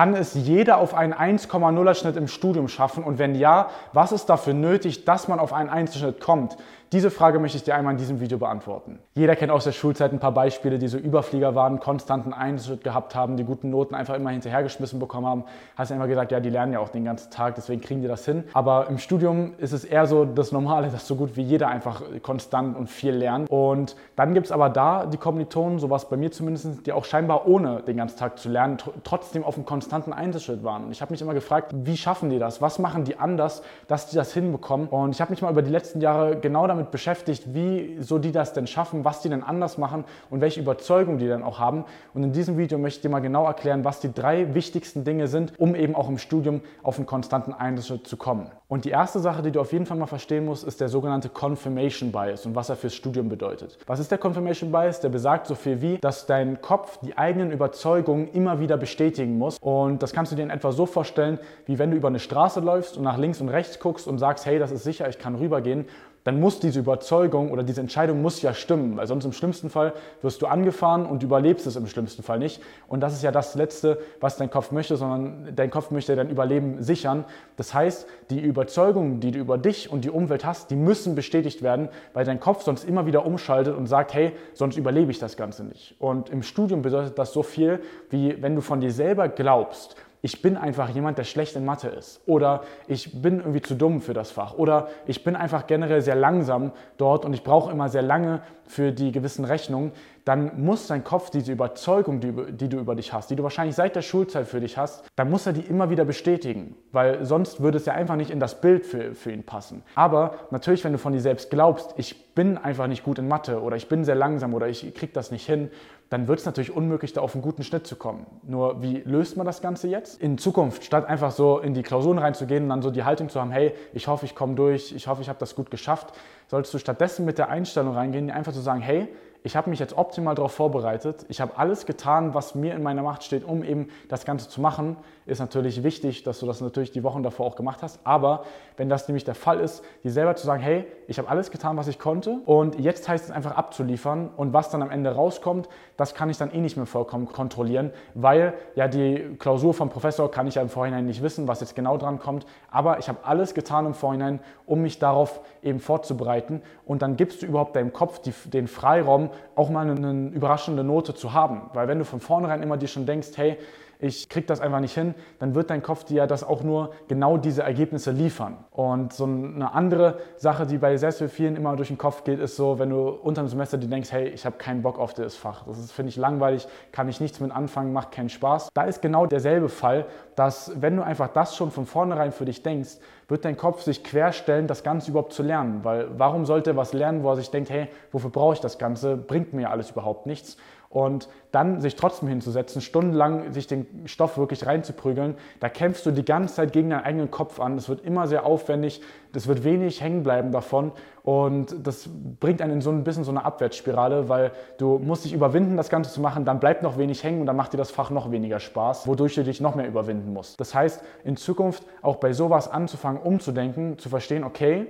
Kann es jeder auf einen 1,0er Schnitt im Studium schaffen? Und wenn ja, was ist dafür nötig, dass man auf einen Einzelschnitt kommt? Diese Frage möchte ich dir einmal in diesem Video beantworten. Jeder kennt aus der Schulzeit ein paar Beispiele, die so Überflieger waren, konstanten Einschnitt gehabt haben, die guten Noten einfach immer hinterhergeschmissen bekommen haben. Hast immer gesagt, ja, die lernen ja auch den ganzen Tag, deswegen kriegen die das hin. Aber im Studium ist es eher so das Normale, dass so gut wie jeder einfach konstant und viel lernt. Und dann gibt es aber da die Kommilitonen, sowas bei mir zumindest, die auch scheinbar ohne den ganzen Tag zu lernen, trotzdem auf einem konstanten Einzelschritt waren. Und ich habe mich immer gefragt, wie schaffen die das? Was machen die anders, dass die das hinbekommen? Und ich habe mich mal über die letzten Jahre genau damit damit beschäftigt, wie so die das denn schaffen, was die denn anders machen und welche Überzeugung die dann auch haben. Und in diesem Video möchte ich dir mal genau erklären, was die drei wichtigsten Dinge sind, um eben auch im Studium auf einen konstanten Einschnitt zu kommen. Und die erste Sache, die du auf jeden Fall mal verstehen musst, ist der sogenannte Confirmation Bias und was er fürs Studium bedeutet. Was ist der Confirmation Bias? Der besagt so viel wie, dass dein Kopf die eigenen Überzeugungen immer wieder bestätigen muss. Und das kannst du dir in etwa so vorstellen, wie wenn du über eine Straße läufst und nach links und rechts guckst und sagst, hey, das ist sicher, ich kann rübergehen dann muss diese Überzeugung oder diese Entscheidung muss ja stimmen, weil sonst im schlimmsten Fall wirst du angefahren und überlebst es im schlimmsten Fall nicht. Und das ist ja das Letzte, was dein Kopf möchte, sondern dein Kopf möchte dein Überleben sichern. Das heißt, die Überzeugungen, die du über dich und die Umwelt hast, die müssen bestätigt werden, weil dein Kopf sonst immer wieder umschaltet und sagt, hey, sonst überlebe ich das Ganze nicht. Und im Studium bedeutet das so viel, wie wenn du von dir selber glaubst, ich bin einfach jemand, der schlecht in Mathe ist. Oder ich bin irgendwie zu dumm für das Fach. Oder ich bin einfach generell sehr langsam dort und ich brauche immer sehr lange für die gewissen Rechnungen. Dann muss dein Kopf diese Überzeugung, die, die, du über dich hast, die du wahrscheinlich seit der Schulzeit für dich hast, dann muss er die immer wieder bestätigen. Weil sonst würde es ja einfach nicht in das Bild für, für ihn passen. Aber natürlich, wenn du von dir selbst glaubst, ich bin einfach nicht gut in Mathe oder ich bin sehr langsam oder ich kriege das nicht hin, dann wird es natürlich unmöglich, da auf einen guten Schnitt zu kommen. Nur wie löst man das Ganze jetzt? In Zukunft, statt einfach so in die Klausuren reinzugehen und dann so die Haltung zu haben, hey, ich hoffe, ich komme durch, ich hoffe, ich habe das gut geschafft, solltest du stattdessen mit der Einstellung reingehen, einfach zu sagen, hey, ich habe mich jetzt optimal darauf vorbereitet. Ich habe alles getan, was mir in meiner Macht steht, um eben das Ganze zu machen. Ist natürlich wichtig, dass du das natürlich die Wochen davor auch gemacht hast. Aber wenn das nämlich der Fall ist, dir selber zu sagen, hey, ich habe alles getan, was ich konnte und jetzt heißt es einfach abzuliefern und was dann am Ende rauskommt, das kann ich dann eh nicht mehr vollkommen kontrollieren, weil ja die Klausur vom Professor kann ich ja im Vorhinein nicht wissen, was jetzt genau dran kommt. Aber ich habe alles getan im Vorhinein, um mich darauf eben vorzubereiten und dann gibst du überhaupt deinem Kopf die, den Freiraum, auch mal eine, überraschende Note zu haben. Weil wenn du von vornherein immer dir schon denkst, hey, ich kriege das einfach nicht hin, dann wird dein Kopf dir ja das auch nur genau diese Ergebnisse liefern. Und so eine andere Sache, die bei sehr, sehr vielen immer durch den Kopf geht, ist so, wenn du unter dem Semester dir denkst, hey, ich habe keinen Bock auf das Fach, das finde ich langweilig, kann ich nichts mit anfangen, macht keinen Spaß. Da ist genau derselbe Fall, dass wenn du einfach das schon von vornherein für dich denkst, wird dein Kopf sich querstellen, das Ganze überhaupt zu lernen. Weil warum sollte er was lernen, wo er sich denkt, hey, wofür brauche ich das Ganze, bringt mir alles überhaupt nichts und dann sich trotzdem hinzusetzen, stundenlang sich den Stoff wirklich reinzuprügeln, da kämpfst du die ganze Zeit gegen deinen eigenen Kopf an. Es wird immer sehr aufwendig, es wird wenig hängen bleiben davon und das bringt einen in so ein bisschen so eine Abwärtsspirale, weil du musst dich überwinden, das Ganze zu machen, dann bleibt noch wenig hängen und dann macht dir das Fach noch weniger Spaß, wodurch du dich noch mehr überwinden musst. Das heißt, in Zukunft auch bei sowas anzufangen, umzudenken, zu verstehen, okay,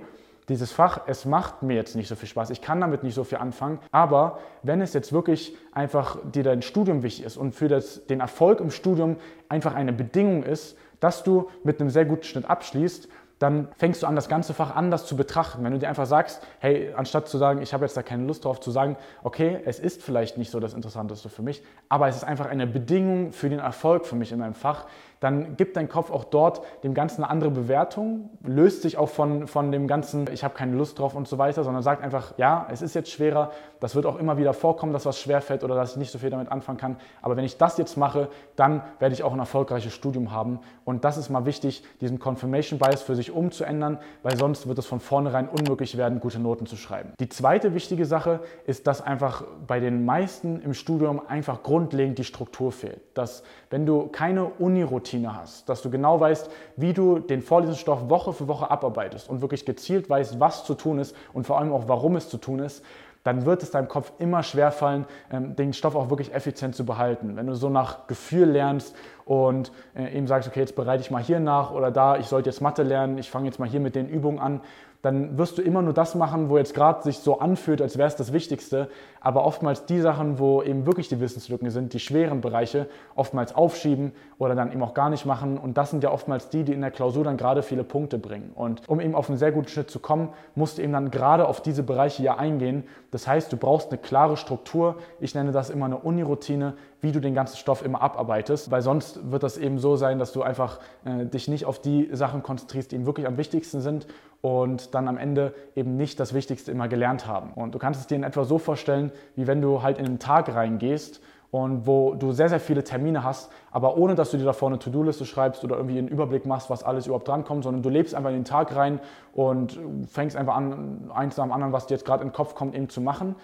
dieses Fach, es macht mir jetzt nicht so viel Spaß, ich kann damit nicht so viel anfangen, aber wenn es jetzt wirklich einfach dir dein Studium wichtig ist und für das, den Erfolg im Studium einfach eine Bedingung ist, dass du mit einem sehr guten Schnitt abschließt, dann fängst du an, das ganze Fach anders zu betrachten. Wenn du dir einfach sagst, hey, anstatt zu sagen, ich habe jetzt da keine Lust drauf, zu sagen, okay, es ist vielleicht nicht so das Interessanteste für mich, aber es ist einfach eine Bedingung für den Erfolg für mich in meinem Fach, dann gibt dein Kopf auch dort dem Ganzen eine andere Bewertung, löst sich auch von, von dem Ganzen, ich habe keine Lust drauf und so weiter, sondern sagt einfach, ja, es ist jetzt schwerer, das wird auch immer wieder vorkommen, dass was schwerfällt oder dass ich nicht so viel damit anfangen kann. Aber wenn ich das jetzt mache, dann werde ich auch ein erfolgreiches Studium haben. Und das ist mal wichtig, diesen Confirmation Bias für sich umzuändern, weil sonst wird es von vornherein unmöglich werden, gute Noten zu schreiben. Die zweite wichtige Sache ist, dass einfach bei den meisten im Studium einfach grundlegend die Struktur fehlt. Dass wenn du keine Uni-Routine Routine hast, dass du genau weißt, wie du den Vorlesungsstoff Woche für Woche abarbeitest und wirklich gezielt weißt, was zu tun ist und vor allem auch, warum es zu tun ist, dann wird es deinem Kopf immer schwerfallen, ähm, den Stoff auch wirklich effizient zu behalten. Wenn du so nach Gefühl lernst und äh, eben sagst, okay, jetzt bereite ich mal hier nach oder da, ich sollte jetzt Mathe lernen, ich fange jetzt mal hier mit den Übungen an, dann wirst du immer nur das machen, wo jetzt gerade sich so anfühlt, als wäre es das Wichtigste. Aber oftmals die Sachen, wo eben wirklich die Wissenslücken sind, die schweren Bereiche, oftmals aufschieben oder dann eben auch gar nicht machen. Und das sind ja oftmals die, die in der Klausur dann gerade viele Punkte bringen. Und um eben auf einen sehr guten Schnitt zu kommen, musst du eben dann gerade auf diese Bereiche ja eingehen. Das heißt, du brauchst eine klare Struktur. Ich nenne das immer eine Uniroutine, wie du den ganzen Stoff immer abarbeitest, weil sonst wird das eben so sein, dass du einfach äh, dich nicht auf die Sachen konzentrierst, die eben wirklich am wichtigsten sind und dann am Ende eben nicht das Wichtigste immer gelernt haben. Und du kannst es dir in etwa so vorstellen, wie wenn du halt in einen Tag reingehst und wo du sehr, sehr viele Termine hast, aber ohne dass du dir davor eine To-Do-Liste schreibst oder irgendwie einen Überblick machst, was alles überhaupt drankommt, sondern du lebst einfach in den Tag rein und fängst einfach an, eins nach dem anderen, was dir jetzt gerade in den Kopf kommt, eben zu machen.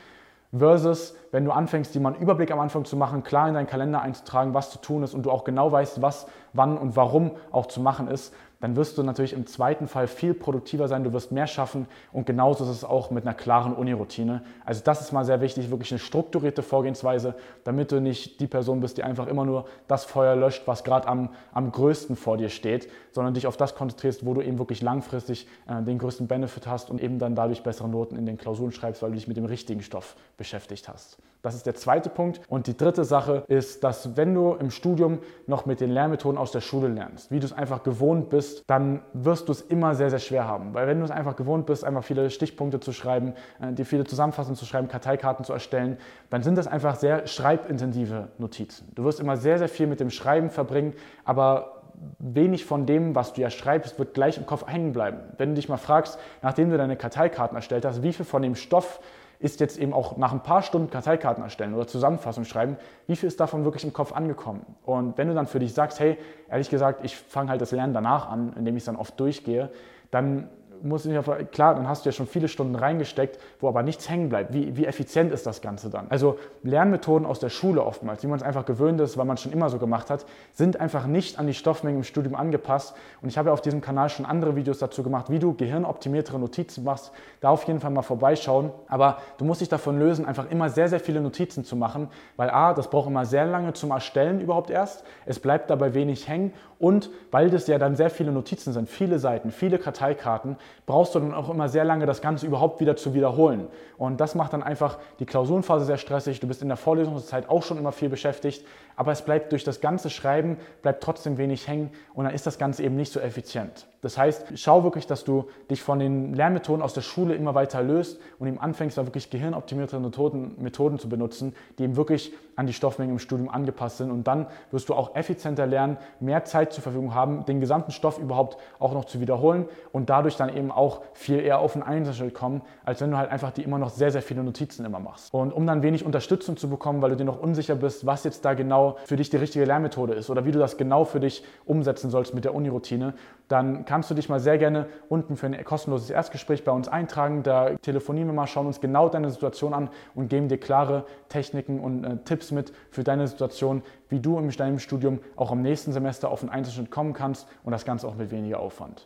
Versus, wenn du anfängst, dir mal einen Überblick am Anfang zu machen, klar in deinen Kalender einzutragen, was zu tun ist und du auch genau weißt, was, wann und warum auch zu machen ist, dann wirst du natürlich im zweiten Fall viel produktiver sein, du wirst mehr schaffen und genauso ist es auch mit einer klaren Uni-Routine. Also das ist mal sehr wichtig, wirklich eine strukturierte Vorgehensweise, damit du nicht die Person bist, die einfach immer nur das Feuer löscht, was gerade am, am größten vor dir steht, sondern dich auf das konzentrierst, wo du eben wirklich langfristig äh, den größten Benefit hast und eben dann dadurch bessere Noten in den Klausuren schreibst, weil du dich mit dem richtigen Stoff beschäftigt hast. Das ist der zweite Punkt. Und die dritte Sache ist, dass wenn du im Studium noch mit den Lernmethoden aus der Schule lernst, wie du es einfach gewohnt bist, dann wirst du es immer sehr, sehr schwer haben. Weil wenn du es einfach gewohnt bist, einfach viele Stichpunkte zu schreiben, äh, dir viele Zusammenfassungen zu schreiben, Karteikarten zu erstellen, dann sind das einfach sehr schreibintensive Notizen. Du wirst immer sehr, sehr viel mit dem Schreiben verbringen, aber wenig von dem, was du ja schreibst, wird gleich im Kopf hängen bleiben. Wenn du dich mal fragst, nachdem du deine Karteikarten erstellt hast, wie viel von dem Stoff ist jetzt eben auch nach ein paar Stunden Karteikarten erstellen oder Zusammenfassung schreiben, wie viel ist davon wirklich im Kopf angekommen? Und wenn du dann für dich sagst, hey, ehrlich gesagt, ich fange halt das Lernen danach an, indem ich es dann oft durchgehe, dann muss ich auf, klar, dann hast du ja schon viele Stunden reingesteckt, wo aber nichts hängen bleibt. Wie, wie effizient ist das Ganze dann? Also Lernmethoden aus der Schule oftmals, wie man es einfach gewöhnt ist, weil man es schon immer so gemacht hat, sind einfach nicht an die Stoffmenge im Studium angepasst. Und ich habe ja auf diesem Kanal schon andere Videos dazu gemacht, wie du gehirnoptimiertere Notizen machst. Da auf jeden Fall mal vorbeischauen. Aber du musst dich davon lösen, einfach immer sehr, sehr viele Notizen zu machen, weil A, das braucht immer sehr lange zum Erstellen überhaupt erst. Es bleibt dabei wenig hängen und weil das ja dann sehr viele Notizen sind, viele Seiten, viele Karteikarten, brauchst du dann auch immer sehr lange, das Ganze überhaupt wieder zu wiederholen. Und das macht dann einfach die Klausurenphase sehr stressig. Du bist in der Vorlesungszeit auch schon immer viel beschäftigt, aber es bleibt durch das ganze Schreiben, bleibt trotzdem wenig hängen und dann ist das Ganze eben nicht so effizient. Das heißt, schau wirklich, dass du dich von den Lernmethoden aus der Schule immer weiter löst und eben anfängst, da wirklich gehirnoptimierte Methoden, Methoden zu benutzen, die eben wirklich an die Stoffmenge im Studium angepasst sind. Und dann wirst du auch effizienter lernen, mehr Zeit zur Verfügung haben, den gesamten Stoff überhaupt auch noch zu wiederholen und dadurch dann eben auch viel eher auf den Einzelschritt kommen, als wenn du halt einfach die immer noch sehr, sehr viele Notizen immer machst. Und um dann wenig Unterstützung zu bekommen, weil du dir noch unsicher bist, was jetzt da genau für dich die richtige Lernmethode ist oder wie du das genau für dich umsetzen sollst mit der Uniroutine, dann kannst du dich mal sehr gerne unten für ein kostenloses Erstgespräch bei uns eintragen. Da telefonieren wir mal, schauen uns genau deine Situation an und geben dir klare Techniken und äh, Tipps mit für deine Situation, wie du in deinem Studium auch im nächsten Semester auf einen Einzelschnitt kommen kannst und das Ganze auch mit weniger Aufwand.